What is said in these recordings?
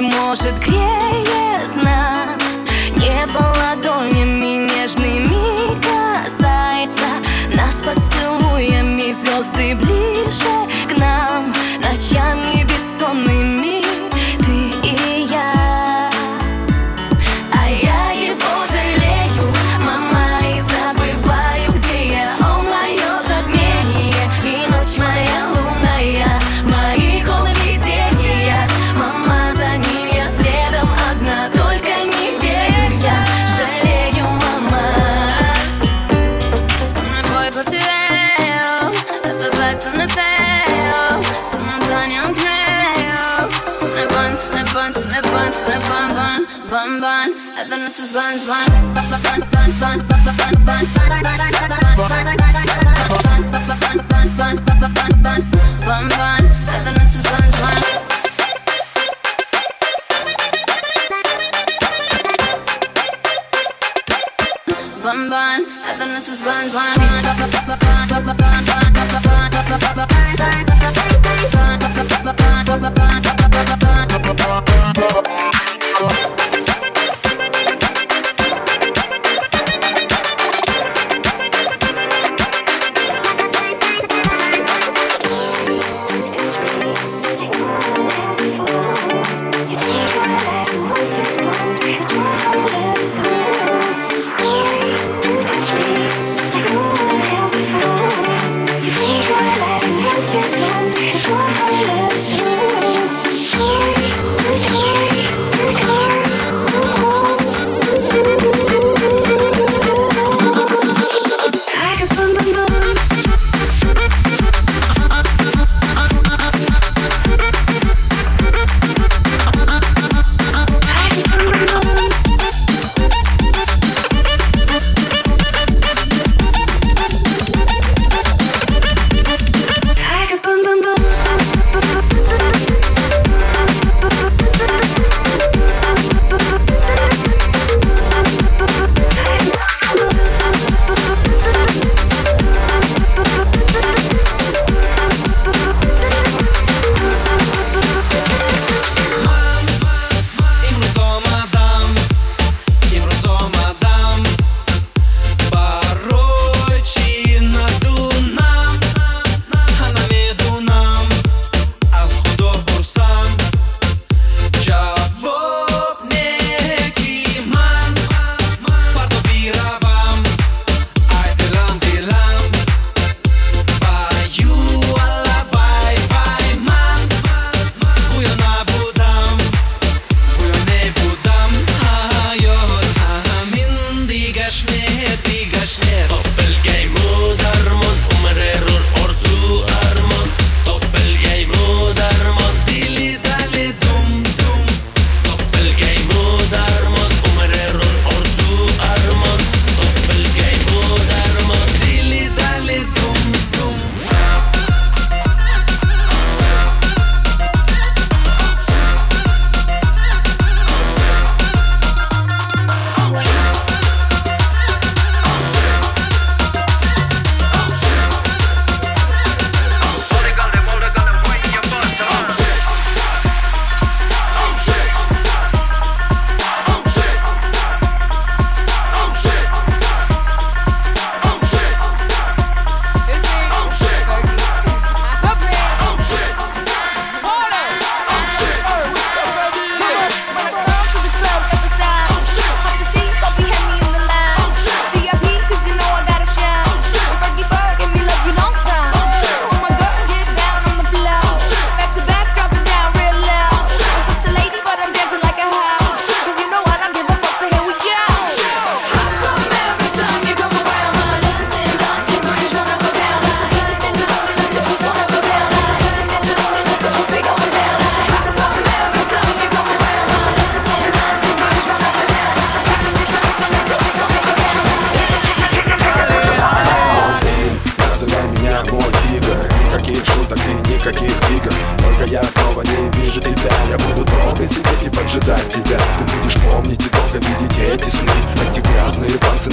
быть может, греет нас. Небо ладонями нежными касается Нас поцелуями звезды ближе к нам. Ночами бессонными bun bun, and then this is buns bun, bun bun bun bun bun bun bun bun Bye.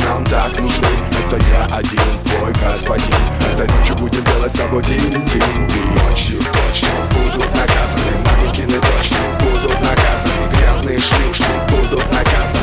нам так нужны. Это я один, твой господин. Это ночью будем делать с тобой день. Ночью точно будут наказаны Манекены точно будут наказаны Грязные шлюшки. Будут наказаны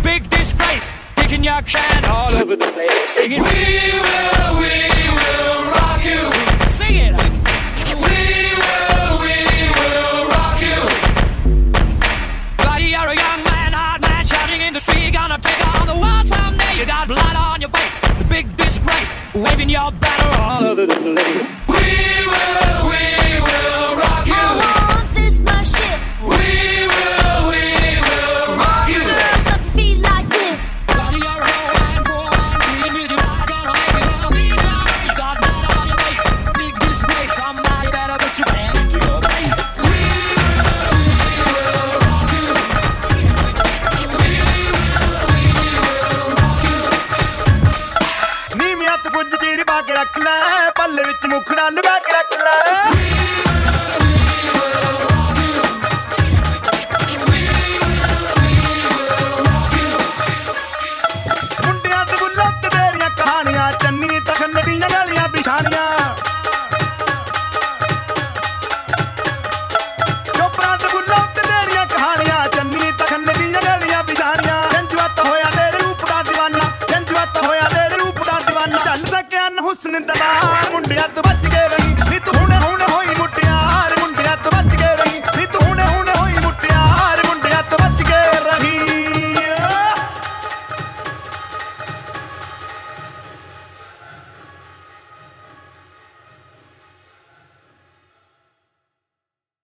big disgrace, kicking your can all over the place, singing. We will, we will rock you. Sing it. We will, we will rock you. Buddy, you're a young man, hard man, shouting in the street, gonna take on the world someday. You got blood on your face, the big disgrace, waving your banner all over the place. ਵਿੱਚ ਮੁਖੜਾ ਲਵਾ ਕੇ ਰੱਖ ਲੈ।